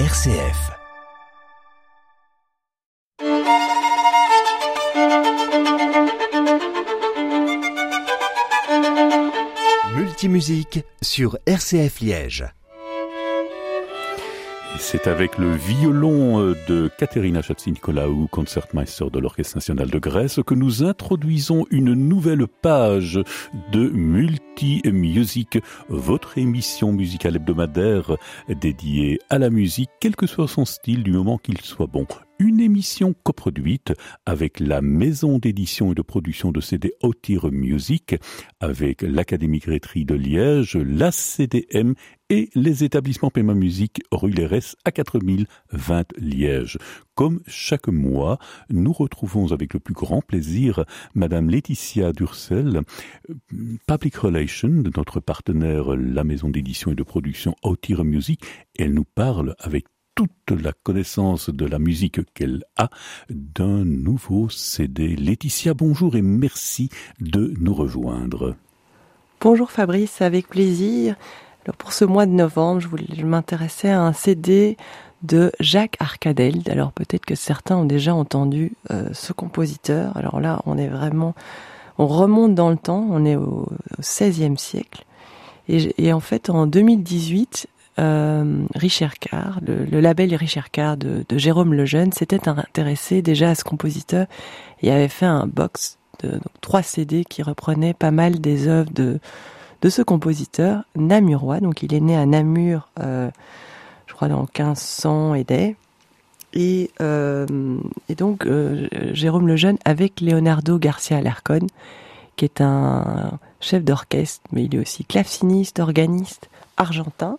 RCF. Multimusique sur RCF Liège. C'est avec le violon euh, de Katerina Chatzinikolaou, concertmeister de l'Orchestre national de Grèce, que nous introduisons une nouvelle page de Multi-Music, votre émission musicale hebdomadaire dédiée à la musique, quel que soit son style, du moment qu'il soit bon une émission coproduite avec la maison d'édition et de production de CD Otir Music, avec l'Académie Grétry de Liège, la CDM et les établissements Pema Musique rue Lérès à 4020 Liège. Comme chaque mois, nous retrouvons avec le plus grand plaisir Madame Laetitia Durcel, Public Relations de notre partenaire, la maison d'édition et de production Otir Music. Elle nous parle avec toute la connaissance de la musique qu'elle a d'un nouveau CD. Laetitia, bonjour et merci de nous rejoindre. Bonjour Fabrice, avec plaisir. Alors pour ce mois de novembre, je voulais m'intéresser à un CD de Jacques Arcadel. Alors peut-être que certains ont déjà entendu euh, ce compositeur. Alors là, on est vraiment, on remonte dans le temps. On est au, XVIe siècle. Et, et, en fait, en 2018, euh, Richard Carr, le, label Richard Carr de, Jérôme Lejeune, s'était intéressé déjà à ce compositeur et avait fait un box de trois CD qui reprenaient pas mal des œuvres de, de ce compositeur namurois. Donc il est né à Namur, euh, je crois dans 1500 et des. Et, euh, et donc Jérôme Lejeune avec Leonardo Garcia Alarcón, qui est un chef d'orchestre, mais il est aussi claveciniste, organiste argentin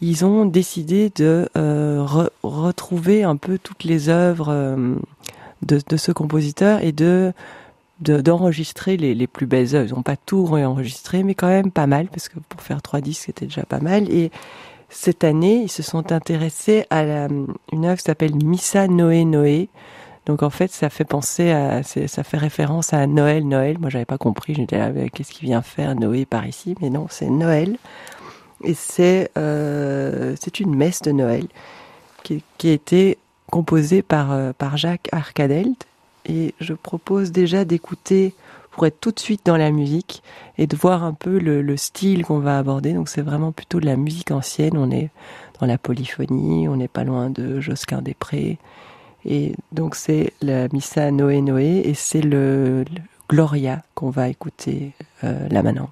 ils ont décidé de euh, retrouver un peu toutes les œuvres euh, de, de, ce compositeur et de d'enregistrer les, les, plus belles œuvres. Ils n'ont pas tout réenregistré, mais quand même pas mal, parce que pour faire trois disques, c'était déjà pas mal. Et cette année, ils se sont intéressés à la, une œuvre qui s'appelle Missa Noé Noé. Donc en fait, ça fait penser à, ça fait référence à Noël, Noël. Moi, j'avais pas compris. J'étais là, qu'est-ce qu'il vient faire Noé par ici Mais non, c'est Noël et c'est euh, une messe de Noël qui, qui a été composée par euh, par Jacques Arcadelt et je propose déjà d'écouter pour être tout de suite dans la musique et de voir un peu le, le style qu'on va aborder. Donc c'est vraiment plutôt de la musique ancienne. On est dans la polyphonie, on n'est pas loin de Josquin des Prés. Et donc c'est la Missa Noé Noé et c'est le, le, Gloria qu'on va écouter euh, là maintenant.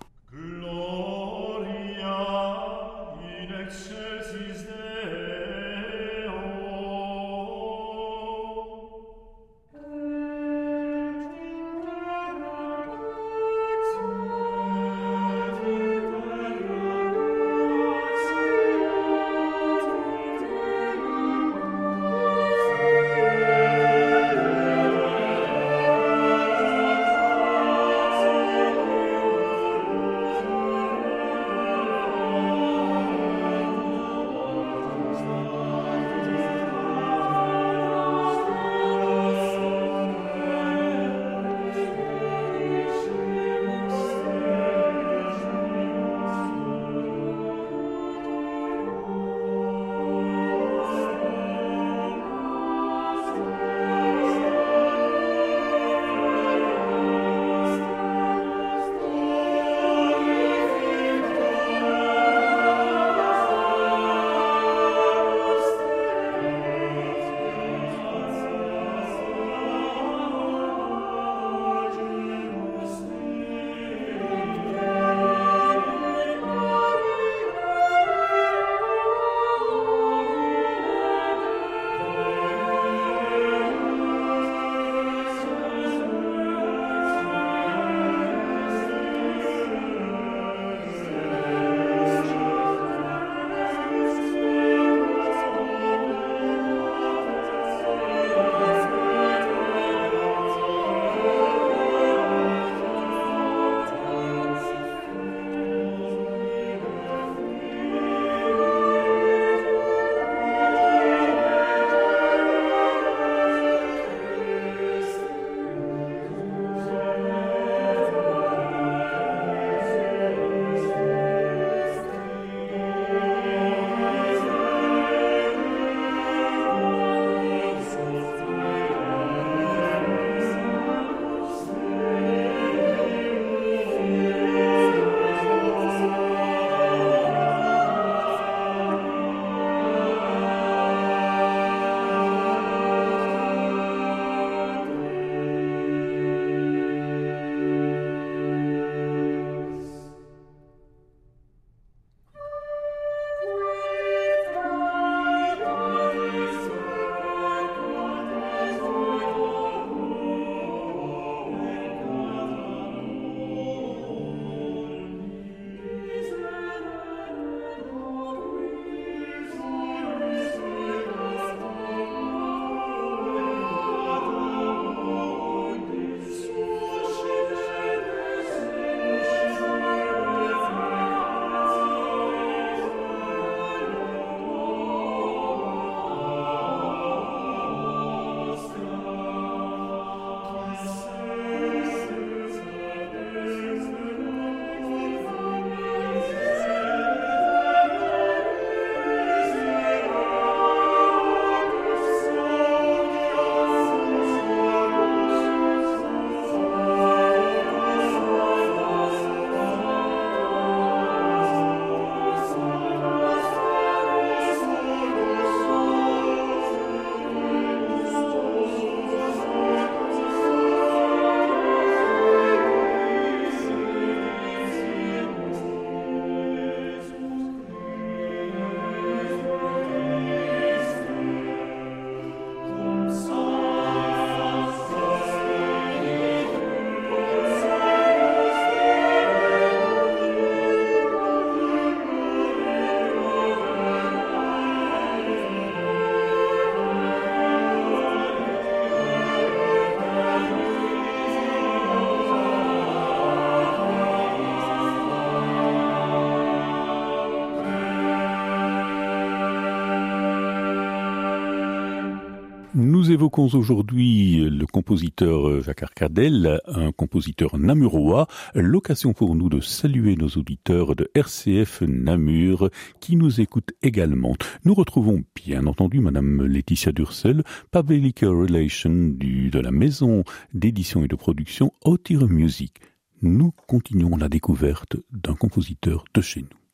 Évoquons aujourd'hui le compositeur Jacques Arcadel, un compositeur namurois, l'occasion pour nous de saluer nos auditeurs de RCF Namur qui nous écoutent également. Nous retrouvons bien entendu Madame Laetitia Dursel, Public Relation du, de la maison d'édition et de production Otire Music. Nous continuons la découverte d'un compositeur de chez nous.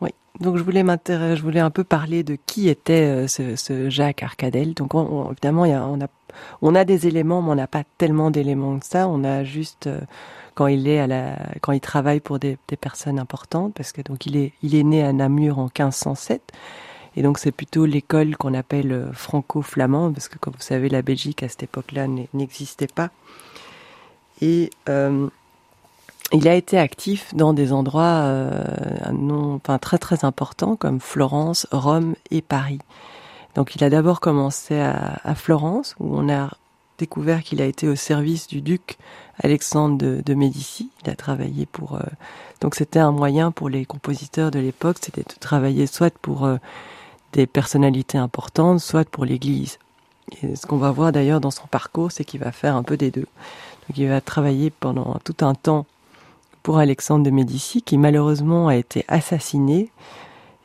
Oui, donc je voulais m'intéresser, je voulais un peu parler de qui était euh, ce, ce Jacques Arcadel. Donc on, évidemment, il y a, on a on a des éléments, mais on n'a pas tellement d'éléments que ça. On a juste euh, quand il est à la, quand il travaille pour des, des, personnes importantes, parce que donc il est il est né à Namur en 1507. Et donc c'est plutôt l'école qu'on appelle euh, franco-flamande, parce que comme vous savez, la Belgique à cette époque-là n'existait pas. Et euh, il a été actif dans des endroits euh, non, enfin, très très importants comme Florence, Rome et Paris. Donc il a d'abord commencé à, à, Florence où on a découvert qu'il a été au service du duc Alexandre de, de Médicis. Il a travaillé pour euh, donc c'était un moyen pour les compositeurs de l'époque, c'était de travailler soit pour euh, des personnalités importantes, soit pour l'Église. Et ce qu'on va voir d'ailleurs dans son parcours, c'est qu'il va faire un peu des deux. Donc il va travailler pendant tout un temps pour Alexandre de Médicis, qui malheureusement a été assassiné.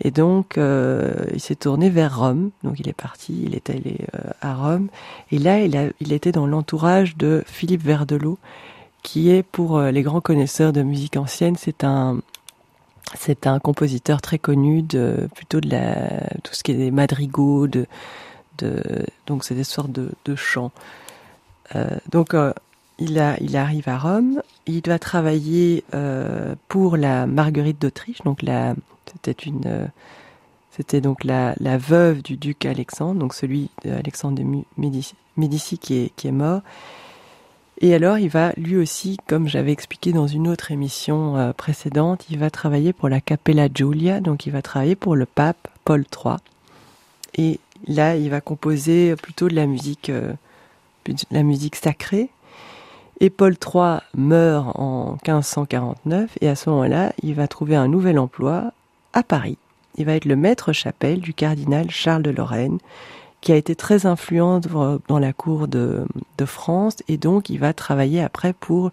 Et donc, euh, il s'est tourné vers Rome. Donc, il est parti, il est allé euh, à Rome. Et là, il, était dans l'entourage de Philippe Verdelot, qui est, pour euh, les grands connaisseurs de musique ancienne, c'est un c'est un compositeur très connu de plutôt de la tout ce qui est des madrigaux, de, donc c'est des sortes de, de chants. Donc il, arrive à Rome, il doit travailler euh, pour la Marguerite d'Autriche, donc euh, c'était donc la, veuve du duc Alexandre, donc celui d'Alexandre de Médicis, qui est, qui est mort. Et alors, il va lui aussi, comme j'avais expliqué dans une autre émission euh, précédente, il va travailler pour la Capella Giulia, donc il va travailler pour le pape Paul III. Et là, il va composer plutôt de la musique, de la musique sacrée, et Paul III meurt en 1549 et à ce moment-là, il va trouver un nouvel emploi à Paris. Il va être le maître chapelle du cardinal Charles de Lorraine, qui a été très influent dans la cour de, France et donc il va travailler après pour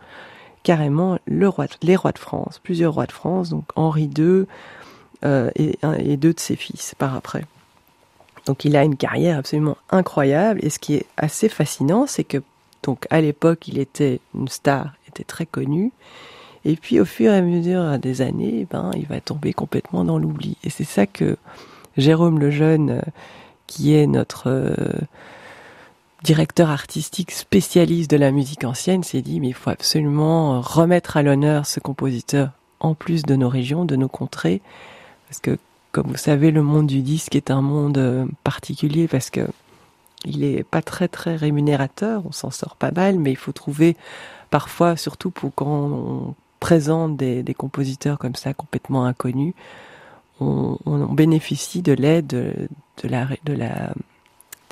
carrément les rois de France, plusieurs rois de France, donc Henri II euh, et deux de ses fils par après. Donc il a une carrière absolument incroyable et ce qui est assez fascinant, c'est que donc à l'époque, il était une star, était très connu. Et puis au fur et à mesure des années, ben, il va tomber complètement dans l'oubli. Et c'est ça que Jérôme Lejeune, qui est notre euh, directeur artistique spécialiste de la musique ancienne, s'est dit, mais il faut absolument remettre à l'honneur ce compositeur en plus de nos régions, de nos contrées. Parce que, comme vous savez, le monde du disque est un monde euh, particulier parce que il est pas très très rémunérateur, on s'en sort pas mal, mais il faut trouver parfois, surtout pour quand on présente des, des compositeurs comme ça complètement inconnus, on, on bénéficie de l'aide de, la de la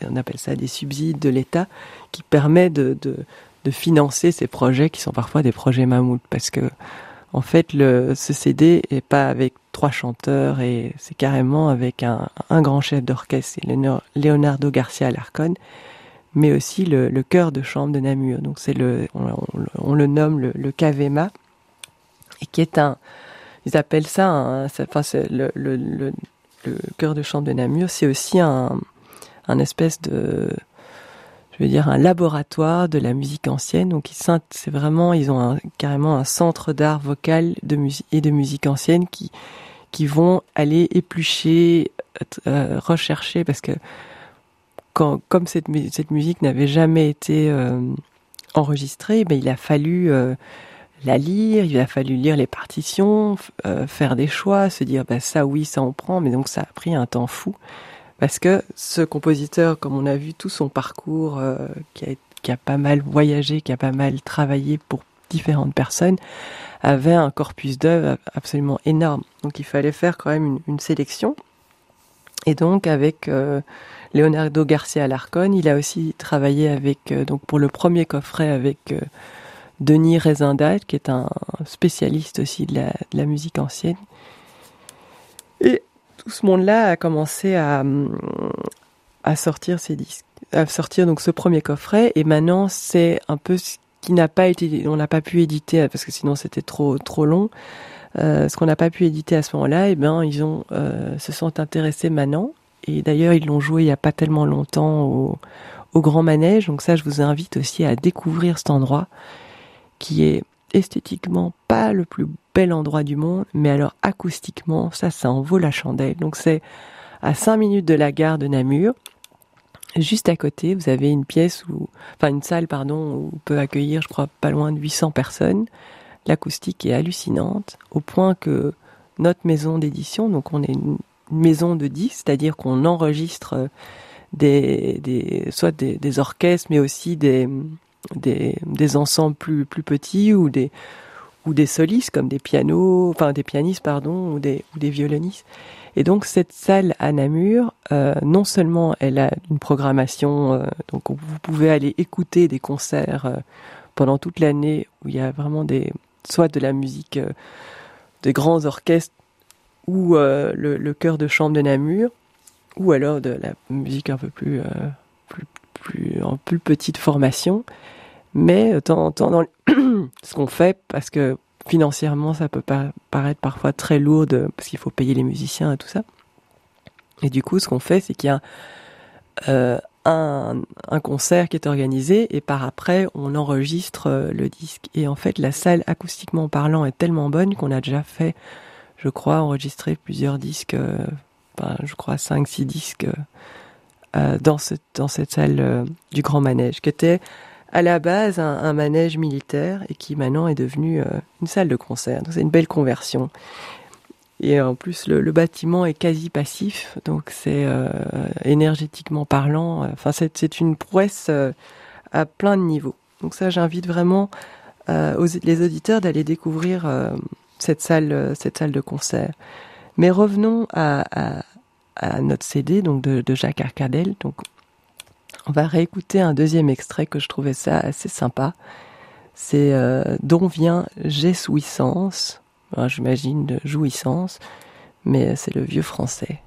on appelle ça des subsides de l'État qui permet de, de, de financer ces projets qui sont parfois des projets mammouths. Parce que en fait, le, ce CD est pas avec trois chanteurs et c'est carrément avec un, un grand chef d'orchestre, c'est Leonardo Garcia Larcon, mais aussi le, le chœur de chambre de Namur. Donc c'est le, on, le nomme le, le Cavema et qui est un, ils appellent ça, enfin le, le, le, le chœur de chambre de Namur, c'est aussi un, un espèce de je veux dire un laboratoire de la musique ancienne. Donc c'est vraiment, ils ont carrément un centre d'art vocal de et de musique ancienne qui qui vont aller éplucher, euh, rechercher parce que quand comme cette musique n'avait jamais été euh, enregistrée, ben il a fallu euh, la lire, il a fallu lire les partitions, faire des choix, se dire bah ça oui ça on prend, mais donc ça a pris un temps fou. Parce que ce compositeur, comme on a vu tout son parcours, qui, a, pas mal voyagé, qui a pas mal travaillé pour différentes personnes, avait un corpus d'œuvres absolument énorme. Donc il fallait faire quand même une, sélection. Et donc avec euh, Leonardo Garcia Larcon, il a aussi travaillé avec euh, donc pour le premier coffret avec euh, Denis Rezendal, qui est un spécialiste aussi de la, musique ancienne. Et tout ce monde-là a commencé à, à sortir ses disques. à sortir donc ce premier coffret et maintenant c'est un peu ce qui n'a pas été, on n'a pas pu éditer parce que sinon c'était trop trop long. Euh, ce qu'on n'a pas pu éditer à ce moment-là, et eh ben ils ont euh, se sont intéressés maintenant et d'ailleurs ils l'ont joué il y a pas tellement longtemps au, au Grand Manège. Donc ça, je vous invite aussi à découvrir cet endroit qui est esthétiquement pas le plus bel endroit du monde, mais alors acoustiquement, ça, ça en vaut la chandelle. Donc c'est à 5 minutes de la gare de Namur. Juste à côté, vous avez une pièce où, enfin une salle, pardon, où on peut accueillir, je crois, pas loin de 800 personnes. L'acoustique est hallucinante, au point que notre maison d'édition, donc on est une maison de 10, c'est-à-dire qu'on enregistre des, des soit des, des, orchestres, mais aussi des, des, des ensembles plus, plus petits ou des, ou des solistes comme des pianos, enfin des pianistes pardon, ou des, ou des violonistes. Et donc cette salle à Namur, euh, non seulement elle a une programmation, euh, donc vous pouvez aller écouter des concerts euh, pendant toute l'année où il y a vraiment des, soit de la musique, des grands orchestres ou le, le chœur de chambre de Namur, ou alors de la musique un peu plus, plus, plus en plus petite formation. Mais de temps en temps, dans ce qu'on fait, parce que financièrement, ça peut paraître parfois très lourd, parce qu'il faut payer les musiciens et tout ça. Et du coup, ce qu'on fait, c'est qu'il y a euh, un, concert qui est organisé, et par après, on enregistre euh, le disque. Et en fait, la salle, acoustiquement parlant, est tellement bonne qu'on a déjà fait, je crois, enregistrer plusieurs disques, euh, je crois, 5-6 disques euh, dans, dans cette salle euh, du Grand Manège, qui était à la base un, manège militaire et qui maintenant est devenu euh, une salle de concert. Donc c'est une belle conversion. Et en plus, le, bâtiment est quasi passif, donc c'est euh, énergétiquement parlant. Enfin, c'est une prouesse euh, à plein de niveaux. Donc ça, j'invite vraiment euh, les auditeurs d'aller découvrir euh, cette salle, cette salle de concert. Mais revenons à, notre CD, donc de, Jacques Arcadel. On va réécouter un deuxième extrait que je trouvais ça assez sympa. C'est euh, D'on vient J'essouissance. J'imagine de jouissance, mais c'est le vieux français.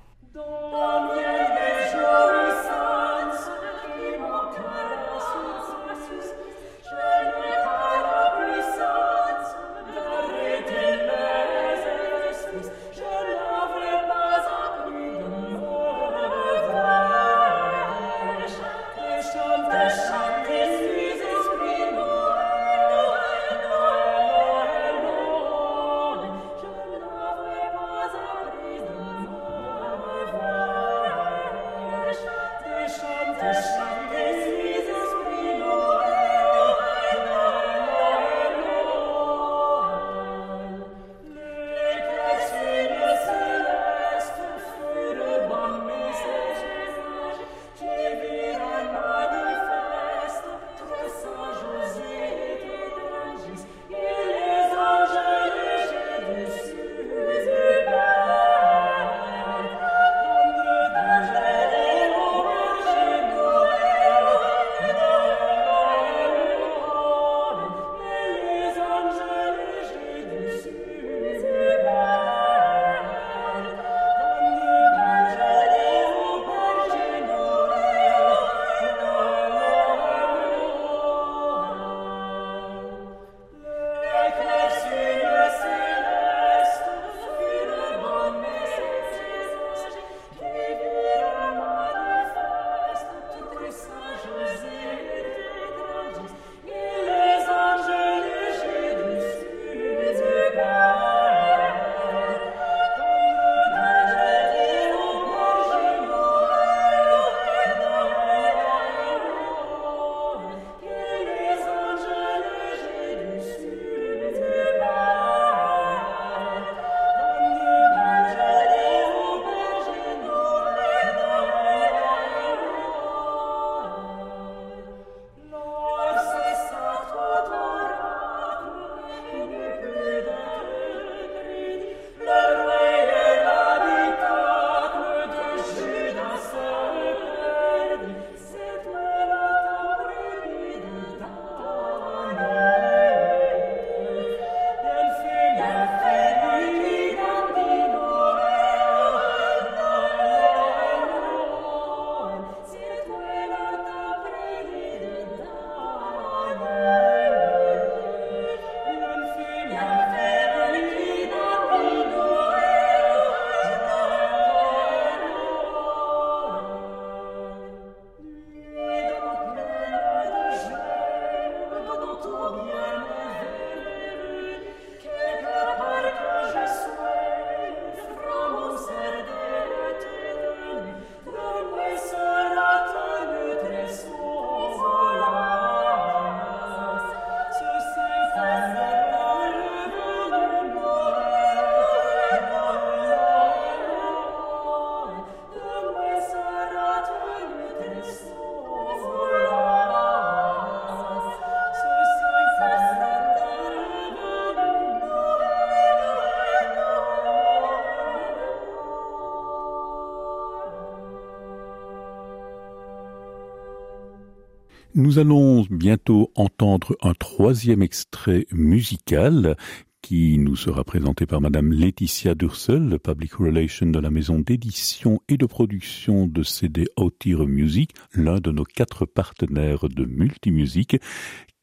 Nous allons bientôt entendre un troisième extrait musical qui nous sera présenté par Madame Laetitia Dursel, Public Relation de la maison d'édition et de production de CD Outire Music, l'un de nos quatre partenaires de multimusique.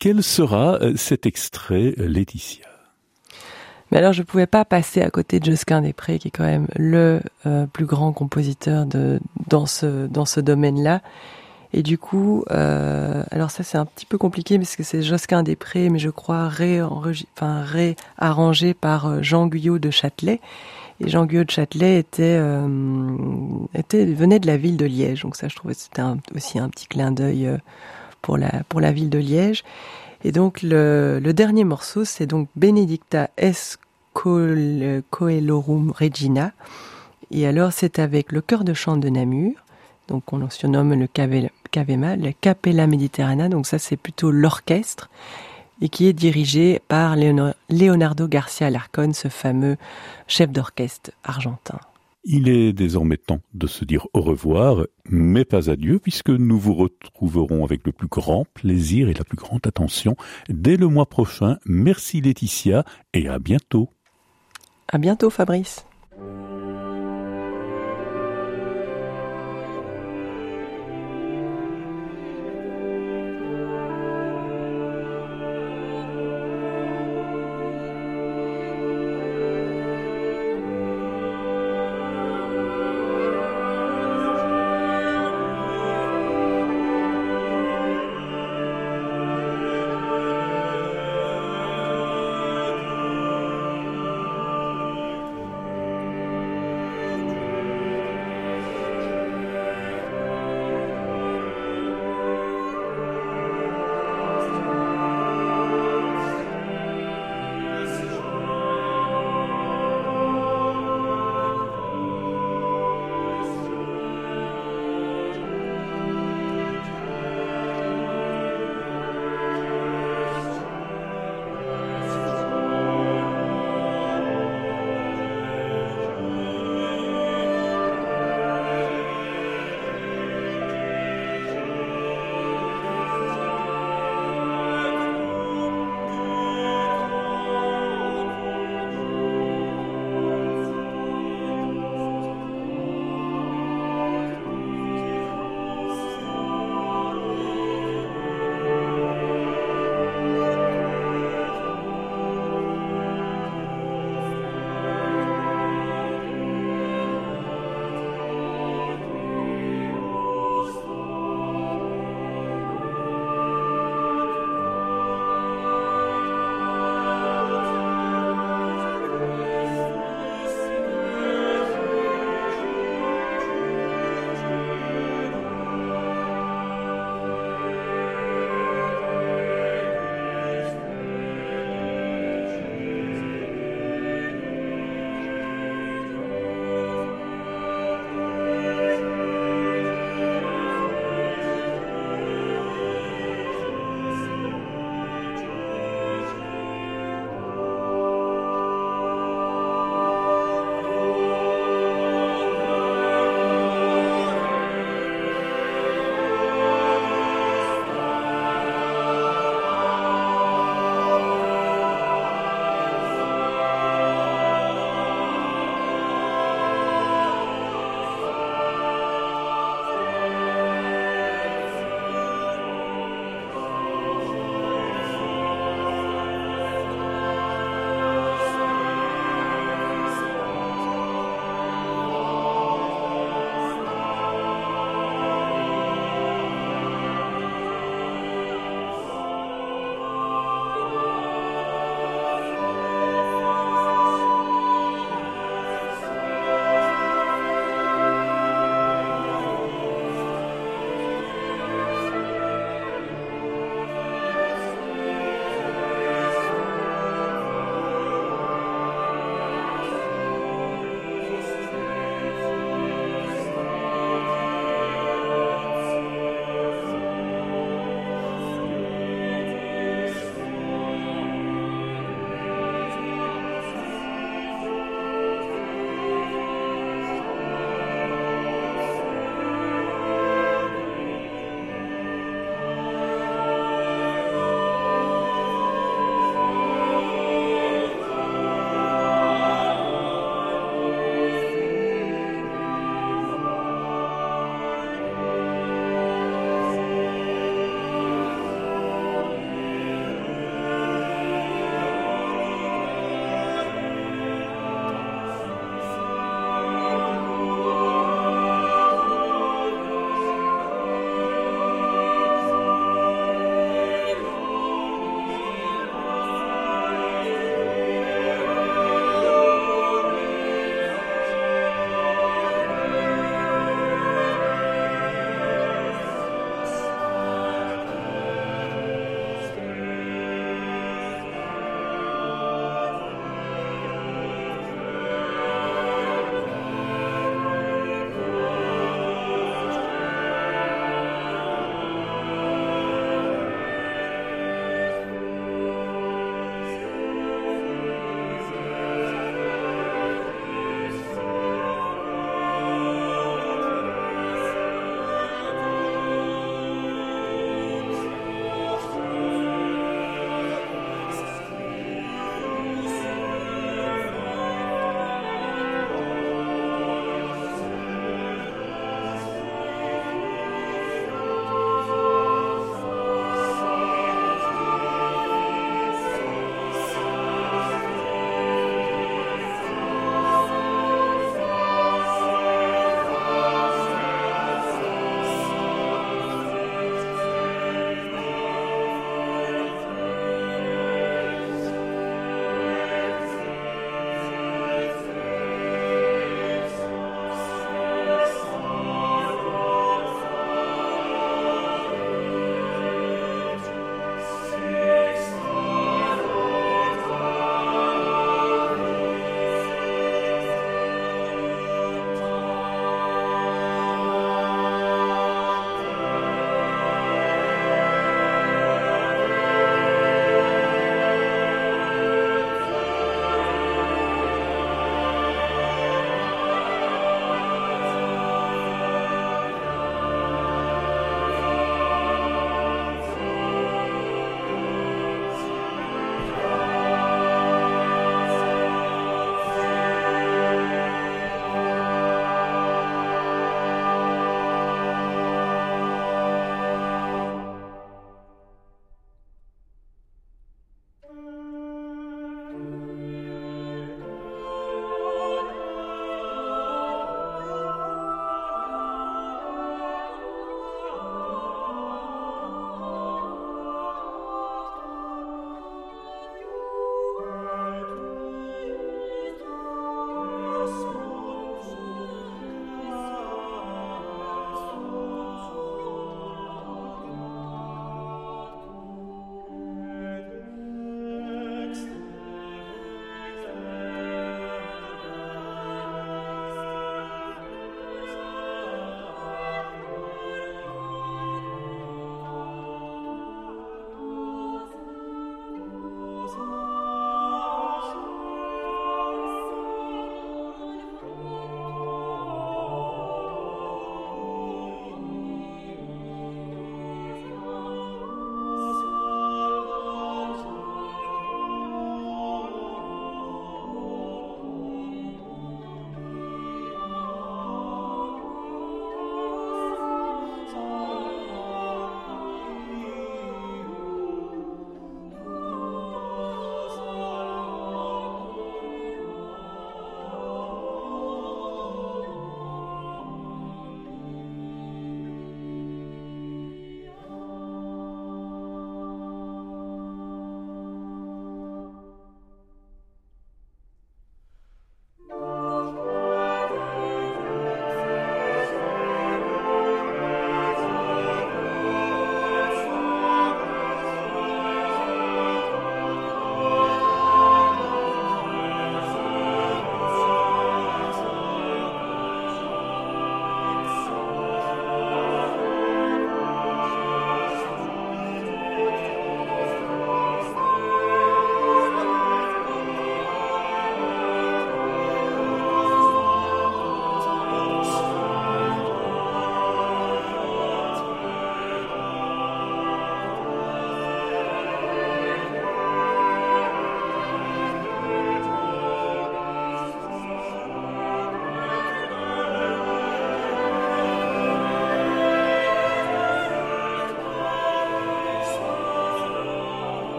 Quel sera euh, cet extrait, Laetitia? Mais alors, je ne pouvais pas passer à côté de Josquin Després, qui est quand même le euh, plus grand compositeur de, dans ce, dans ce domaine-là. Et du coup, euh, alors ça c'est un petit peu compliqué parce que c'est Josquin Després, mais je crois enfin, réarrangé par euh, Jean Guyot de Châtelet. Et Jean Guyot de Châtelet euh, était venait de la ville de Liège, donc ça je trouvais c'était aussi un petit clin d'œil pour la pour la ville de Liège. Et donc le, dernier morceau c'est donc Benedicta Coelorum Regina. Et alors c'est avec le chœur de chant de Namur donc on surnomme le Cavema, le Capella Mediterrana, donc ça c'est plutôt l'orchestre, et qui est dirigé par Leonardo Garcia Larcon, ce fameux chef d'orchestre argentin. Il est désormais temps de se dire au revoir, mais pas adieu, puisque nous vous retrouverons avec le plus grand plaisir et la plus grande attention dès le mois prochain. Merci Laetitia et à bientôt. À bientôt Fabrice.